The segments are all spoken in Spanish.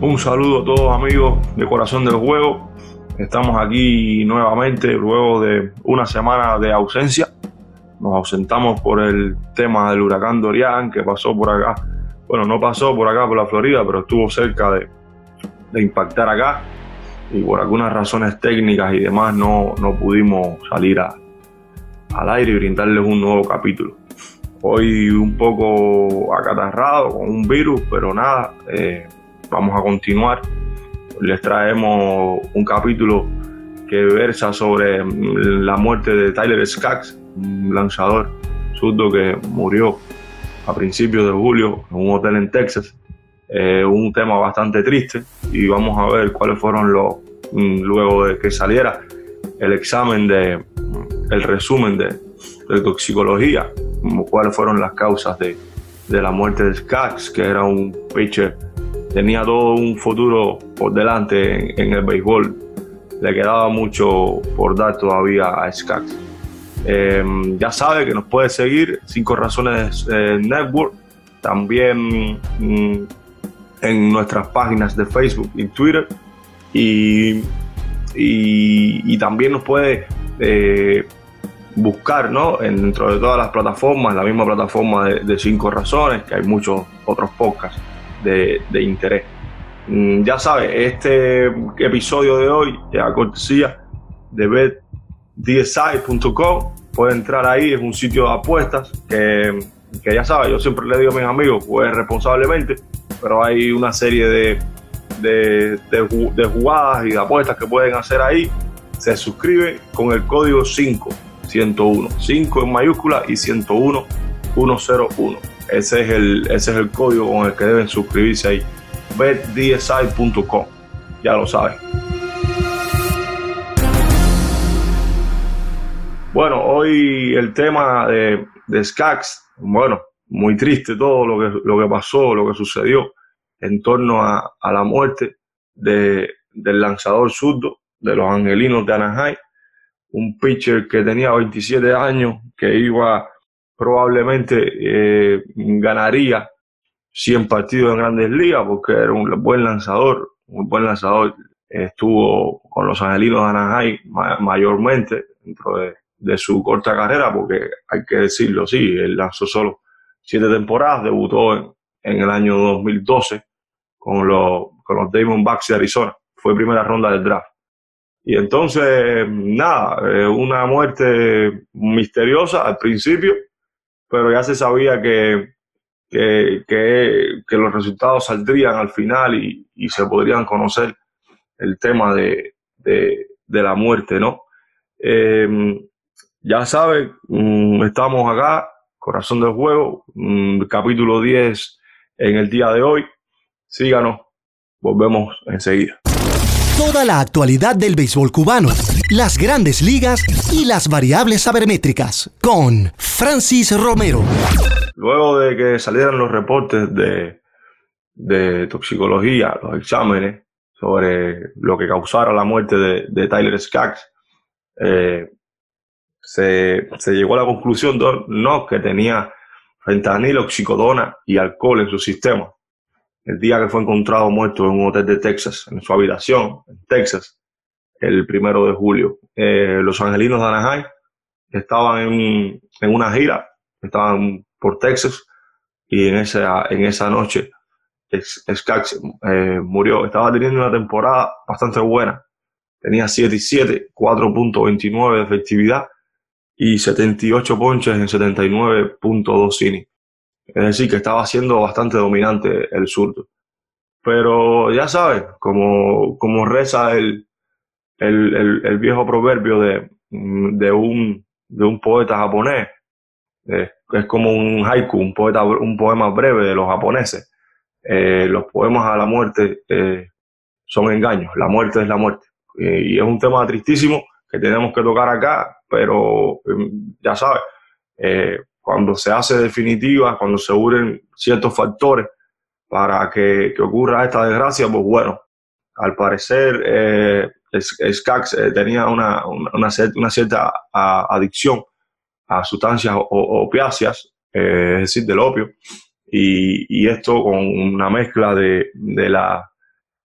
Un saludo a todos amigos de Corazón del Juego. Estamos aquí nuevamente luego de una semana de ausencia. Nos ausentamos por el tema del huracán Dorian que pasó por acá. Bueno, no pasó por acá por la Florida, pero estuvo cerca de, impactar acá. Y por algunas razones técnicas y demás no, no pudimos salir al aire y brindarles un nuevo capítulo. Hoy un poco acatarrado con un virus, pero nada, eh, vamos a continuar. Les traemos un capítulo que versa sobre la muerte de Tyler Skaggs, un lanzador surdo que murió a principios de julio en un hotel en Texas. Eh, un tema bastante triste y vamos a ver cuáles fueron los, mm, luego de que saliera el examen de, el resumen de, de toxicología, cuáles fueron las causas de, de la muerte de Skaggs, que era un pitcher tenía todo un futuro por delante en, el béisbol. Le quedaba mucho por dar todavía a Skaggs. Em, ya sabe que nos puede seguir Cinco Razones eh, Network, también mm, en nuestras páginas de Facebook y Twitter. Y, y, también nos puede eh, buscar ¿no? dentro de todas las plataformas, la misma plataforma de, de Cinco Razones, que hay muchos otros podcasts de, interés. Mm, ya sabe, este episodio de hoy, ya cortesía de betdsi.com, puede entrar ahí, es un sitio de apuestas que, ya sabe, yo siempre le digo a mis amigos, pues responsablemente, pero hay una serie de, de, de, jugadas y de apuestas que pueden hacer ahí. Se suscribe con el código 5, 101, 5 en mayúscula y 101, 101. Ese es el, ese es el código con el que deben suscribirse ahí. betdsi.com. Ya lo saben. Bueno, hoy el tema de, de bueno, muy triste todo lo que, lo que pasó, lo que sucedió en torno a, la muerte de, del lanzador zurdo de los Angelinos de Anaheim, un pitcher que tenía 27 años, que iba probablemente eh, ganaría 100 partidos en grandes ligas porque era un buen lanzador, un buen lanzador. Estuvo con los Angelinos de Anaheim mayormente dentro de, su corta carrera, porque hay que decirlo, sí, él lanzó solo siete temporadas, debutó en, el año 2012 con los, con los Diamondbacks de Arizona. Fue primera ronda del draft. Y entonces, nada, eh, una muerte misteriosa al principio, pero ya se sabía que, que, los resultados saldrían al final y, se podrían conocer el tema de, la muerte, ¿no? Em, ya saben, mm, estamos acá, Corazón del Juego, mm, capítulo 10 en el día de hoy. Síganos, volvemos enseguida. Toda la actualidad del béisbol cubano, las grandes ligas y las variables sabermétricas con Francis Romero. Luego de que salieran los reportes de, toxicología, los exámenes sobre lo que causara la muerte de, Tyler Skaggs, eh, se, se, llegó a la conclusión de, no que tenía fentanilo, oxicodona y alcohol en su sistema el día que fue encontrado muerto en un hotel de Texas, en su habitación, en Texas, el primero de julio. Eh, los angelinos de Anaheim estaban en, una gira, estaban por Texas, y en esa, en esa noche Skax eh, murió. Estaba teniendo una temporada bastante buena. Tenía 7 y 7, 4.29 de efectividad y 78 ponches en 79.2 innings. Es decir, que estaba siendo bastante dominante el surdo. Pero ya sabes, como, como reza el, el, el, viejo proverbio de, de, un, de un poeta japonés, es como un haiku, un, poeta, un poema breve de los japoneses. Eh, los poemas a la muerte eh, son engaños, la muerte es la muerte. Eh, y es un tema tristísimo que tenemos que tocar acá, pero em, ya sabes, cuando se hace definitiva, cuando se unen ciertos factores para que, ocurra esta desgracia, pues bueno, al parecer eh, Skax eh, tenía una, una, cierta, adicción a sustancias opiáceas, eh, es decir, del opio, y, esto con una mezcla de, la,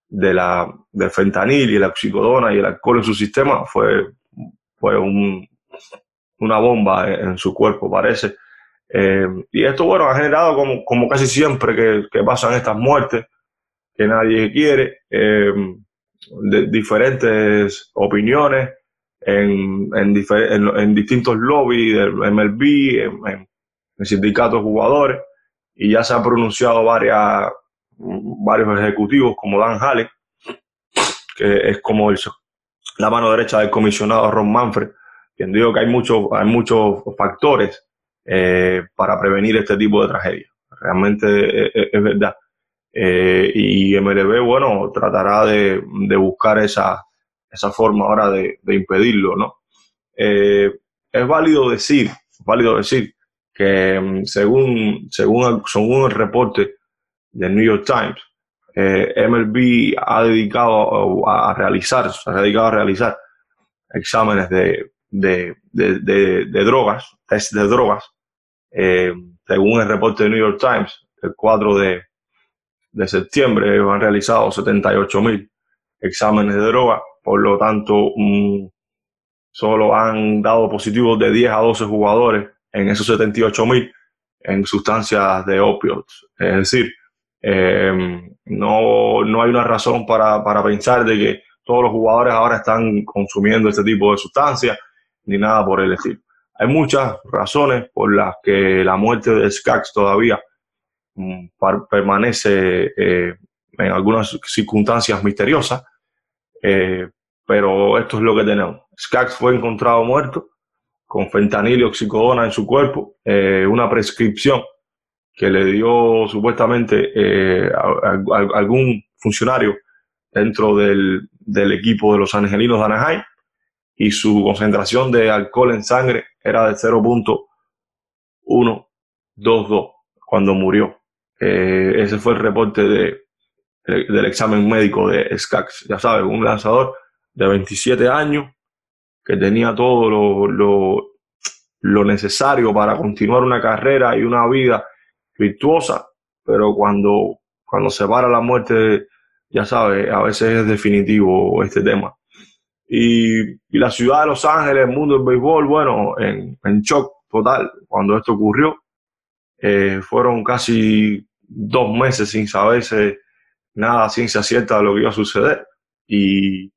de la, del fentanil y la oxicodona y el alcohol en su sistema fue, fue un, una bomba en, su cuerpo, parece. Eh, y esto, bueno, ha generado como, como casi siempre que, que pasan estas muertes que nadie quiere, eh, diferentes opiniones en, en, en, distintos lobbies del MLB, en, en sindicatos jugadores, y ya se han pronunciado varias, varios ejecutivos como Dan Hale, que es como la mano derecha del comisionado Ron Manfred, quien dijo que hay muchos, hay muchos factores eh, para prevenir este tipo de tragedias. Realmente es, verdad. Eh, y MLB, bueno, tratará de, buscar esa, esa forma ahora de, impedirlo, ¿no? Eh, es válido decir, válido decir que mm, según, según, según el reporte del New York Times, eh, MLB ha dedicado a, realizar, se ha dedicado a realizar exámenes de, de, de, de, drogas, test de drogas, eh, según el reporte del New York Times, el 4 de, de septiembre han realizado 78 mil exámenes de droga, por lo tanto, solo han dado positivos de 10 a 12 jugadores en esos 78 mil en sustancias de opios. Es decir, em, no, no, hay una razón para, para, pensar de que todos los jugadores ahora están consumiendo este tipo de sustancias ni nada por el estilo. Hay muchas razones por las que la muerte de Skax todavía mm, permanece eh, en algunas circunstancias misteriosas, eh, pero esto es lo que tenemos. Skax fue encontrado muerto con fentanil y oxicodona en su cuerpo, eh, una prescripción que le dio supuestamente algún funcionario dentro del, equipo de los angelinos de Anaheim y su concentración de alcohol en sangre era de 0.122 cuando murió. Eh, ese fue el reporte de, del examen médico de Skax. Ya sabes, un lanzador de 27 años que tenía todo lo, lo, necesario para continuar una carrera y una vida virtuosa, pero cuando, cuando se para la muerte, ya sabes, a veces es definitivo este tema. Y, la ciudad de Los Ángeles, el mundo del béisbol, bueno, en, shock total cuando esto ocurrió. Eh, fueron casi dos meses sin saberse nada ciencia cierta de lo que iba a suceder. Y,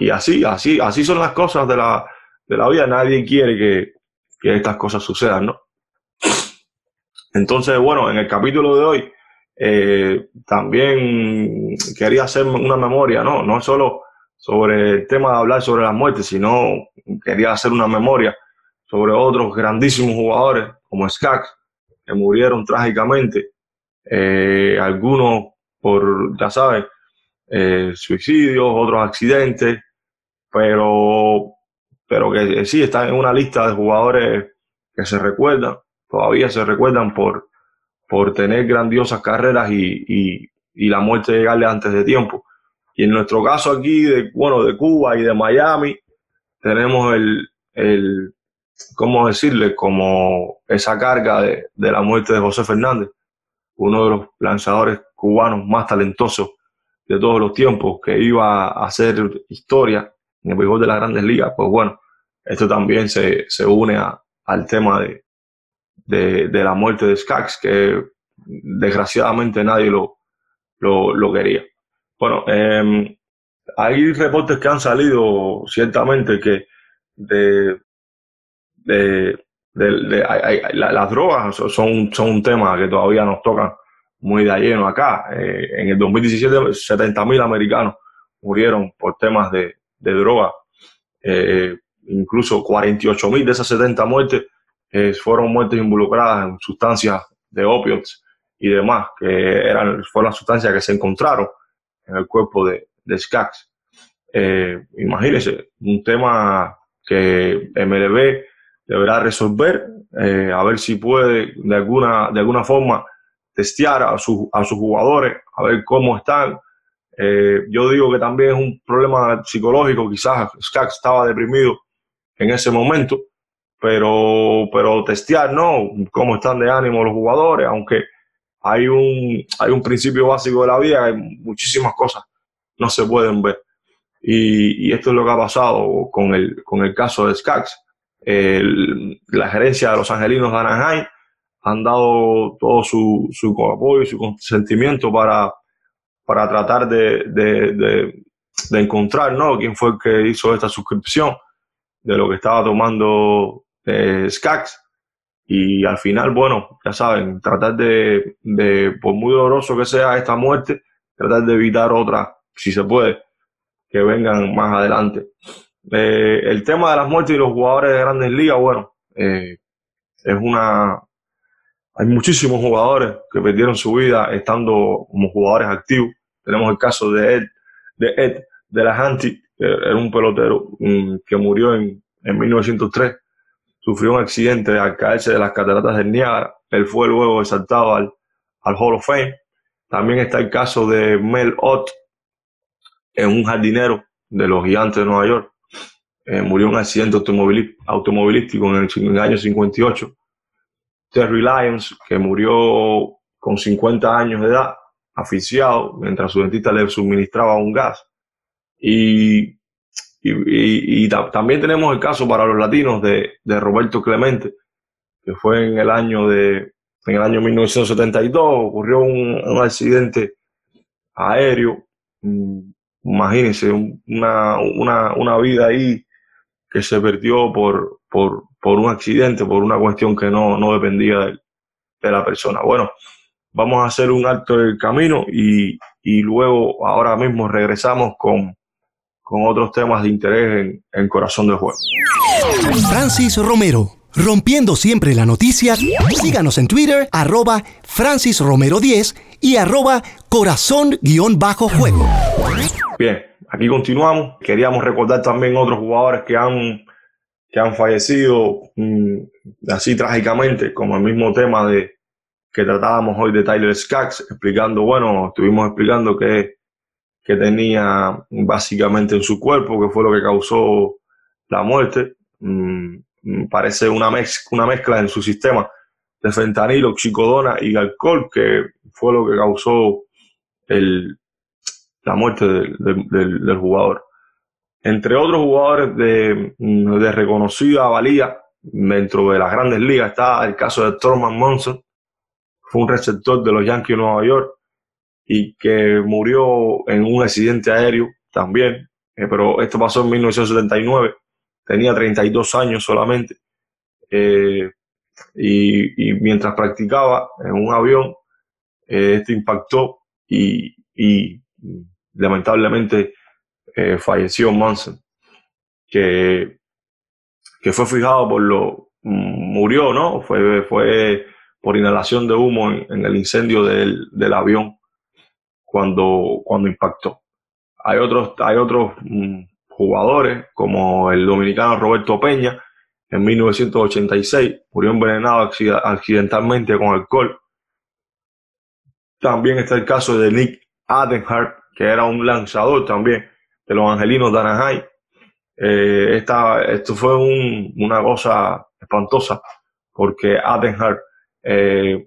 y así, así, así son las cosas de la, de la vida. Nadie quiere que, que estas cosas sucedan, ¿no? Entonces, bueno, en el capítulo de hoy eh, también quería hacer una memoria, ¿no? No solo sobre el tema de hablar sobre la muerte, sino quería hacer una memoria sobre otros grandísimos jugadores como Skak, que murieron trágicamente, eh, algunos por, ya sabes, eh, suicidios, otros accidentes, pero, pero que sí están en una lista de jugadores que se recuerdan, todavía se recuerdan por, por tener grandiosas carreras y, y, la muerte llegarle antes de tiempo. Y en nuestro caso aquí, de, bueno, de Cuba y de Miami, tenemos el, el ¿cómo decirle? Como esa carga de, de, la muerte de José Fernández, uno de los lanzadores cubanos más talentosos de todos los tiempos, que iba a hacer historia en el béisbol de las grandes ligas, pues bueno, esto también se, se une a, al tema de, de, la muerte de Skax, que desgraciadamente nadie lo, lo, lo quería. Bueno, eh, hay reportes que han salido ciertamente que de, de, de las drogas son, son un tema que todavía nos tocan muy de lleno acá. Eh, en el 2017, 70.000 americanos murieron por temas de, de droga. Eh, incluso 48.000 de esas 70 muertes eh, fueron muertes involucradas en sustancias de opios y demás, que eran, fueron las sustancias que se encontraron en el cuerpo de, de Skax. Eh, imagínense, un tema que MLB deberá resolver, eh, a ver si puede de alguna, de alguna forma testear a, su, a sus jugadores, a ver cómo están, eh, yo digo que también es un problema psicológico, quizás Skax estaba deprimido en ese momento, pero, pero testear, ¿no? Cómo están de ánimo los jugadores, aunque hay un, hay un principio básico de la vida, hay muchísimas cosas no se pueden ver. Y, esto es lo que ha pasado con el, con el caso de Skax. la gerencia de los angelinos de Anaheim han dado todo su, su apoyo y su consentimiento para, para tratar de, de, de, encontrar ¿no? quién fue el que hizo esta suscripción de lo que estaba tomando eh, Skax. Y al final, bueno, ya saben, tratar de, de, por muy doloroso que sea esta muerte, tratar de evitar otra, si se puede, que vengan más adelante. Eh, el tema de las muertes y los jugadores de grandes ligas, bueno, eh, es una... Hay muchísimos jugadores que perdieron su vida estando como jugadores activos. Tenemos el caso de Ed, de Ed de la Hanti, que era un pelotero mm, que murió en, en 1903 sufrió un accidente al caerse de las cataratas del Niágara. Él fue luego exaltado al, al Hall of Fame. También está el caso de Mel Ott, en un jardinero de los gigantes de Nueva York. Eh, murió en un accidente automovilístico en el, año 58. Terry Lyons, que murió con 50 años de edad, asfixiado, mientras su dentista le suministraba un gas. Y y, también tenemos el caso para los latinos de, Roberto Clemente, que fue en el año de en el año 1972, ocurrió un, accidente aéreo. Imagínense, una, una, una, vida ahí que se perdió por, por, por, un accidente, por una cuestión que no, no dependía de, de, la persona. Bueno, vamos a hacer un alto del camino y, y luego ahora mismo regresamos con con otros temas de interés en, Corazón del Juego. Francis Romero, rompiendo siempre la noticia. Síganos en Twitter, arroba Francis Romero 10 y arroba corazón-juego. Bien, aquí continuamos. Queríamos recordar también otros jugadores que han, que han fallecido mm, así trágicamente, como el mismo tema de que tratábamos hoy de Tyler Skaggs, explicando, bueno, estuvimos explicando que que tenía básicamente en su cuerpo, que fue lo que causó la muerte. Mm, mm, parece una, mezcla, una mezcla en su sistema de fentanilo, oxicodona y alcohol, que fue lo que causó el, la muerte del, jugador. Entre otros jugadores de, mm, de, reconocida valía dentro de las grandes ligas está el caso de Thurman Monson, fue un receptor de los Yankees de Nueva York, y que murió en un accidente aéreo también, eh, pero esto pasó en 1979, tenía 32 años solamente, eh, y, mientras practicaba en un avión, eh, este impactó y, lamentablemente falleció Manson, que, que fue fijado por lo, murió, ¿no? Fue, fue por inhalación de humo en, el incendio del, del avión cuando, cuando impactó. Hay otros, hay otros mm, jugadores, como el dominicano Roberto Peña, en 1986, murió envenenado accidentalmente con alcohol. También está el caso de Nick Adenhart, que era un lanzador también de los Angelinos de Anaheim. Eh, esto fue una cosa espantosa, porque Adenhart eh,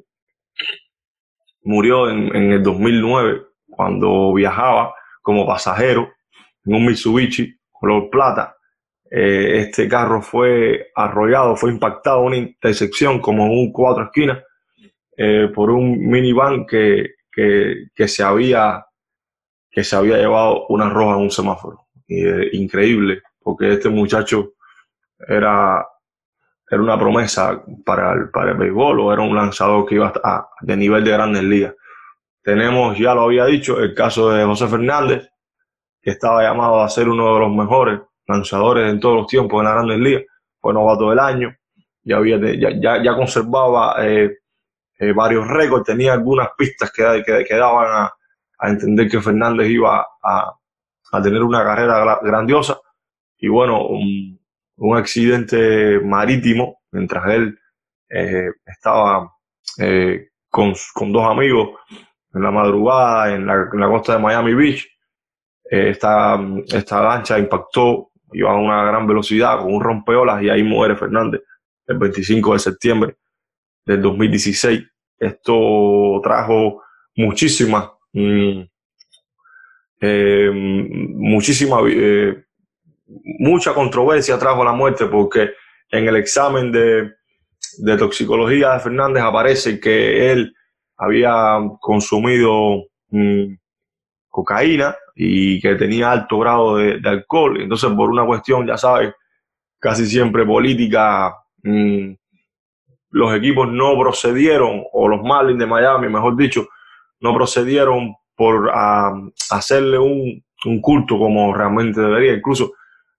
murió en, en, el 2009 cuando viajaba como pasajero en un Mitsubishi color plata. Eh, este carro fue arrollado, fue impactado en una intersección como en un cuatro esquinas eh, por un minivan que, que, se había, que se había llevado una roja en un semáforo. Eh, increíble, porque este muchacho era, era una promesa para el, para el béisbol o era un lanzador que iba a, de nivel de grandes ligas. Tenemos, ya lo había dicho, el caso de José Fernández, que estaba llamado a ser uno de los mejores lanzadores en todos los tiempos en la Grandes Ligas. Fue novato del año, ya, había, ya, ya, conservaba eh, eh, varios récords, tenía algunas pistas que, que, daban a, entender que Fernández iba a, a, tener una carrera grandiosa. Y bueno, un, un accidente marítimo mientras él eh, estaba con, con dos amigos en la madrugada en la, costa de Miami Beach. Eh, esta, esta lancha impactó, iba a una gran velocidad con un rompeolas y ahí muere Fernández el 25 de septiembre del 2016. Esto trajo muchísimas, mm, eh, muchísima, eh, mucha controversia trajo la muerte porque en el examen de toxicología de Fernández aparece que él había consumido mm, cocaína y que tenía alto grado de, alcohol. Entonces, por una cuestión, ya sabes, casi siempre política, mm, los equipos no procedieron, o los Marlins de Miami, mejor dicho, no procedieron por hacerle un, culto como realmente debería. Incluso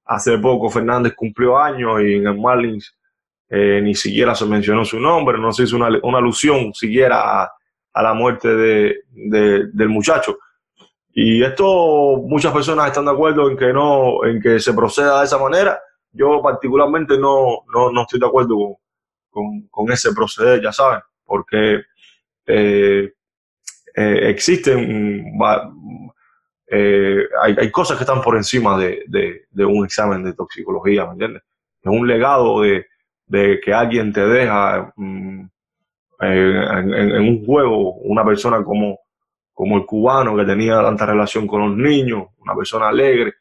hace poco Fernández cumplió años y en el Marlins eh, ni siquiera se mencionó su nombre, no se hizo una, alusión siquiera a, la muerte de, del muchacho. Y esto muchas personas están de acuerdo en que no, en que se proceda de esa manera. Yo particularmente no, no, estoy de acuerdo con, ese proceder, ya saben, porque eh, eh, existen, eh, hay, cosas que están por encima de, un examen de toxicología, ¿me entiendes? Es un legado de, que alguien te deja mm, en, un juego, una persona como, como el cubano que tenía tanta relación con los niños, una persona alegre.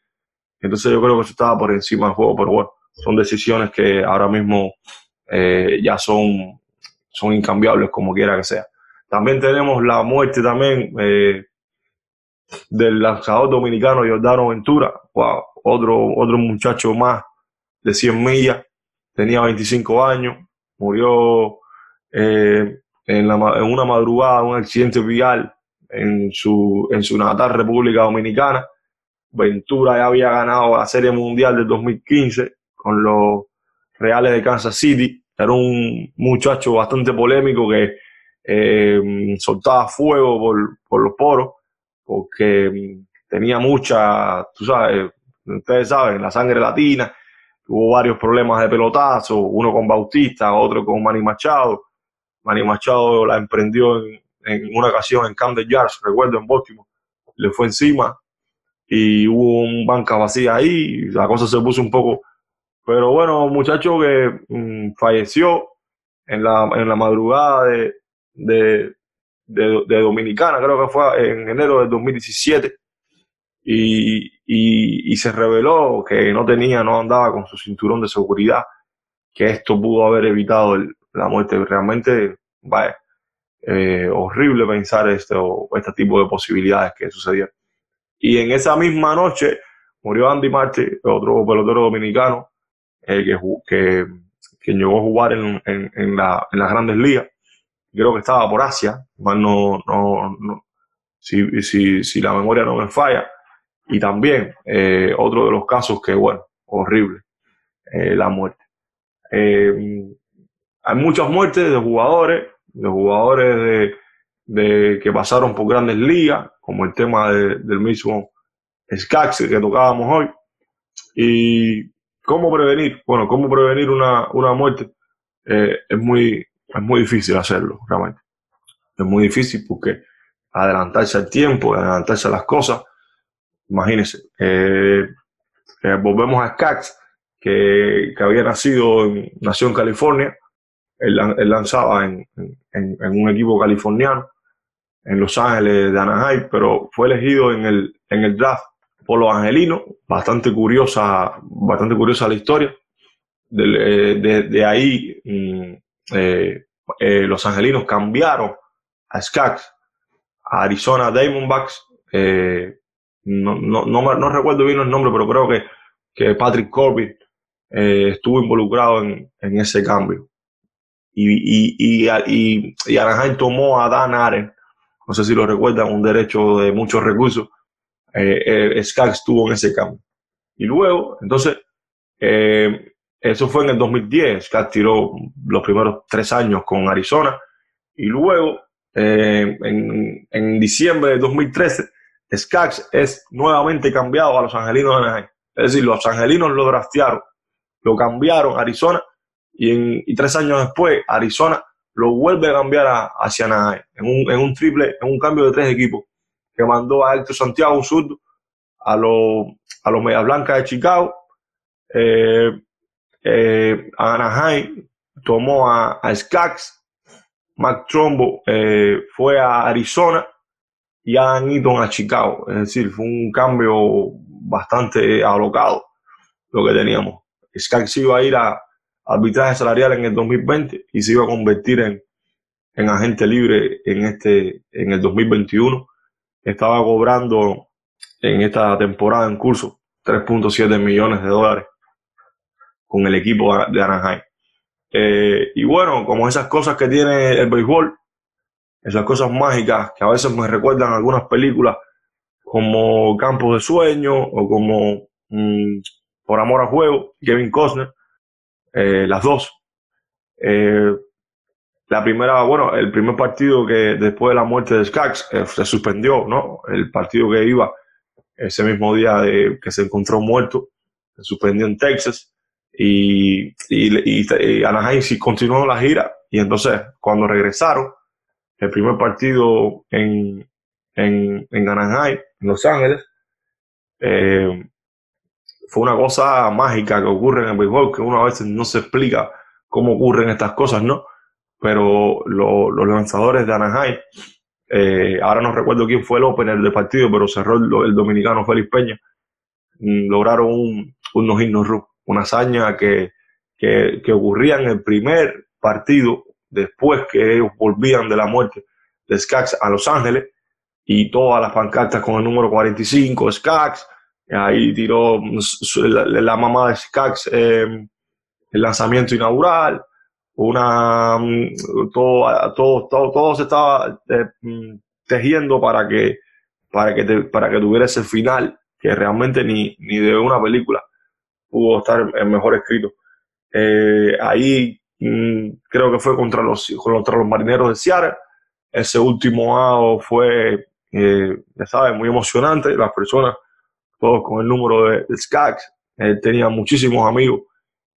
Entonces yo creo que eso estaba por encima del juego, pero bueno, son decisiones que ahora mismo eh, ya son, son incambiables como quiera que sea. También tenemos la muerte también eh, del lanzador dominicano Jordano Ventura, otro, otro muchacho más de 100 millas, tenía 25 años, murió eh, en, una madrugada, un accidente vial en su, en su natal República Dominicana. Ventura ya había ganado la Serie Mundial del 2015 con los Reales de Kansas City. Era un muchacho bastante polémico que eh, soltaba fuego por, los poros, porque tenía mucha, tú sabes, ustedes saben, la sangre latina, hubo varios problemas de pelotazo, uno con Bautista, otro con Manny Machado. Manny Machado la emprendió en, una ocasión en Camden Yards, recuerdo, en Baltimore, le fue encima y hubo un banca vacía ahí, y la cosa se puso un poco... Pero bueno, muchacho que mm, falleció en la, en la madrugada de, de, de, Dominicana, creo que fue en enero del 2017, y, y, se reveló que no tenía, no andaba con su cinturón de seguridad, que esto pudo haber evitado la muerte. Realmente, vaya, eh, horrible pensar esto, este tipo de posibilidades que sucedieron. Y en esa misma noche murió Andy Marte, otro pelotero dominicano, eh, que, que, llegó a jugar en, en, en, la, en las grandes ligas creo que estaba por Asia, no, no, si, si, si, la memoria no me falla. Y también eh, otro de los casos que, bueno, horrible, eh, la muerte. Eh, hay muchas muertes de jugadores, de jugadores de, que pasaron por grandes ligas, como el tema del mismo Skax que tocábamos hoy. Y cómo prevenir, bueno, cómo prevenir una, una muerte es muy es muy difícil hacerlo, realmente. Es muy difícil porque adelantarse al tiempo, adelantarse a las cosas. Imagínense, eh, eh, volvemos a Skax, que, que, había nacido, nació en California. Él, lanzaba en, en, un equipo californiano, en Los Ángeles de Anaheim, pero fue elegido en el, en el draft por los angelinos. Bastante curiosa, bastante curiosa la historia. De, de, ahí mm, eh, eh, los angelinos cambiaron a Skax, a Arizona Diamondbacks. Eh, no, no, no, recuerdo bien el nombre, pero creo que, que Patrick Corbin eh, estuvo involucrado en, ese cambio. Y, y, y, y, Anaheim tomó a Dan Aren, no sé si lo recuerdan, un derecho de muchos recursos. Eh, Skax estuvo en ese cambio. Y luego, entonces, eh, eso fue en el 2010, que tiró los primeros tres años con Arizona. Y luego, eh, en, diciembre de 2013, Skax es nuevamente cambiado a los Angelinos de Anaheim. Es decir, los Angelinos lo draftearon, lo cambiaron a Arizona y, en, tres años después Arizona lo vuelve a cambiar a, hacia Anaheim en un, triple, en un cambio de tres equipos que mandó a Héctor Santiago, un surdo, a los, a los Media Blancas de Chicago, eh, eh, Anaheim tomó a, a Skax, Mac Trombo eh, fue a Arizona y Adam Eaton a Chicago. Es decir, fue un cambio bastante alocado lo que teníamos. Skaggs iba a ir a arbitraje salarial en el 2020 y se iba a convertir en, en agente libre en, este, en el 2021. Estaba cobrando en esta temporada en curso 3.7 millones de dólares con el equipo de Anaheim. Eh, y bueno, como esas cosas que tiene el béisbol, esas cosas mágicas que a veces me recuerdan algunas películas como Campos de Sueño o como mm, Por Amor a Juego, Kevin Costner, eh, las dos. Eh, la primera, bueno, el primer partido que después de la muerte de Skaggs se suspendió, ¿no? El partido que iba ese mismo día de, que se encontró muerto, se suspendió en Texas y, y, y, Anaheim sí continuó la gira y entonces cuando regresaron, el primer partido en, en, en Anaheim, en Los Ángeles, eh, fue una cosa mágica que ocurre en el béisbol, que uno a veces no se explica cómo ocurren estas cosas, ¿no? Pero los lanzadores de Anaheim eh, ahora no recuerdo quién fue el opener del partido, pero cerró el, dominicano Félix Peña. Mm, lograron un, un una hazaña que, que, que, ocurría en el primer partido después que ellos volvían de la muerte de Skaggs a Los Ángeles y todas las pancartas con el número 45, Skaggs. Ahí tiró mm, la, mamá de Skaggs eh, el lanzamiento inaugural una mm, todo, todo, todo, todo se estaba eh, mm, tejiendo para que para que para que tuviera ese final que realmente ni, ni de una película pudo estar mejor escrito. Eh, ahí mm, creo que fue contra los contra los marineros de Seattle. Ese último AO fue eh, ya sabes muy emocionante. Las personas todos con el número de, de Skaggs tenía muchísimos amigos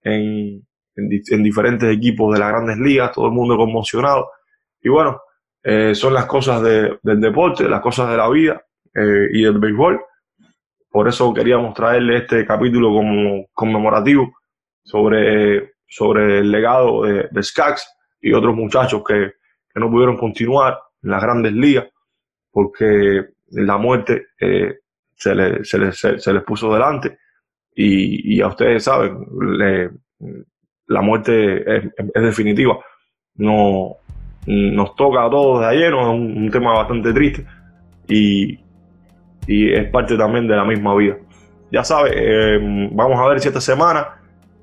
en, en, diferentes equipos de las grandes ligas, todo el mundo conmocionado. Y bueno, eh, son las cosas del deporte, las cosas de la vida eh, y del béisbol. Por eso queríamos traerle este capítulo como conmemorativo sobre, sobre el legado de, de Skaggs y otros muchachos que, que, no pudieron continuar en las grandes ligas porque la muerte eh, se, le, se, les, se, les puso delante y, y, a ustedes saben, le, la muerte es, definitiva. No, nos toca a todos de ayer, es un, tema bastante triste y, es parte también de la misma vida. Ya sabes, eh, vamos a ver si esta semana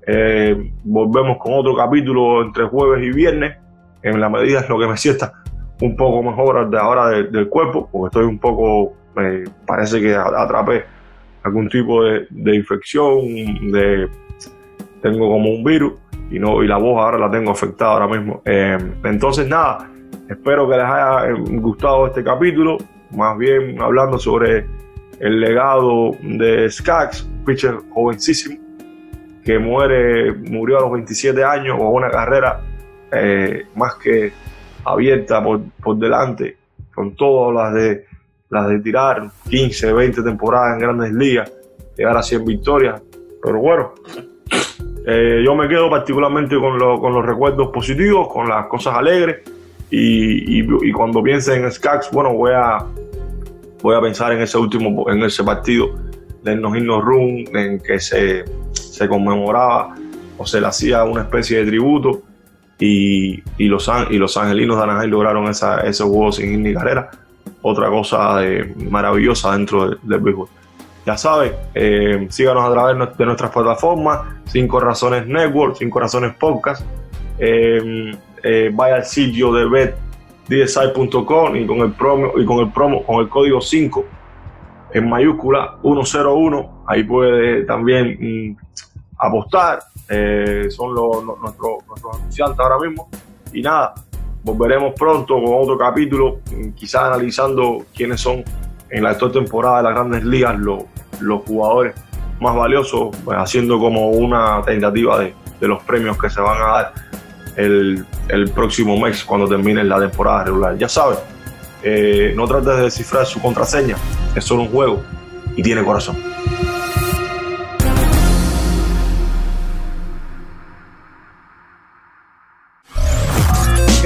eh, volvemos con otro capítulo entre jueves y viernes, en la medida es lo que me sienta un poco mejor de ahora del cuerpo, porque estoy un poco, eh, parece que atrapé algún tipo de, infección, de, tengo como un virus y, no, y la voz ahora la tengo afectada ahora mismo. Eh, entonces, nada, espero que les haya gustado este capítulo, más bien hablando sobre el legado de Skaggs, pitcher jovencísimo, que muere, murió a los 27 años con una carrera eh, más que abierta por, por, delante, con todas las de, las de tirar 15, 20 temporadas en grandes ligas, llegar a 100 victorias. Pero bueno, eh, yo me quedo particularmente con, los recuerdos positivos, con las cosas alegres. Y, cuando piense en Skaggs, bueno, voy a, voy a pensar en ese último, en ese partido del No Hit Run, en que se, conmemoraba o se le hacía una especie de tributo. Y, los, y los angelinos de Anaheim lograron esa, ese juego sin ni carrera. Otra cosa maravillosa dentro del, del béisbol. Ya sabes, eh, síganos a través de nuestras plataformas, Cinco Razones Network, Cinco Razones Podcast. Eh, eh, vaya al sitio de betdsi.com y con el promo y con el promo con el código 5 en mayúscula 101 ahí puede también mm, apostar son los, nuestros anunciantes ahora mismo y nada volveremos pronto con otro capítulo quizás analizando quiénes son en la actual temporada de las grandes ligas los, los jugadores más valiosos, pues haciendo como una tentativa de, los premios que se van a dar el, próximo mes cuando termine la temporada regular. Ya sabes, eh, no trates de descifrar su contraseña, es solo un juego y tiene corazón.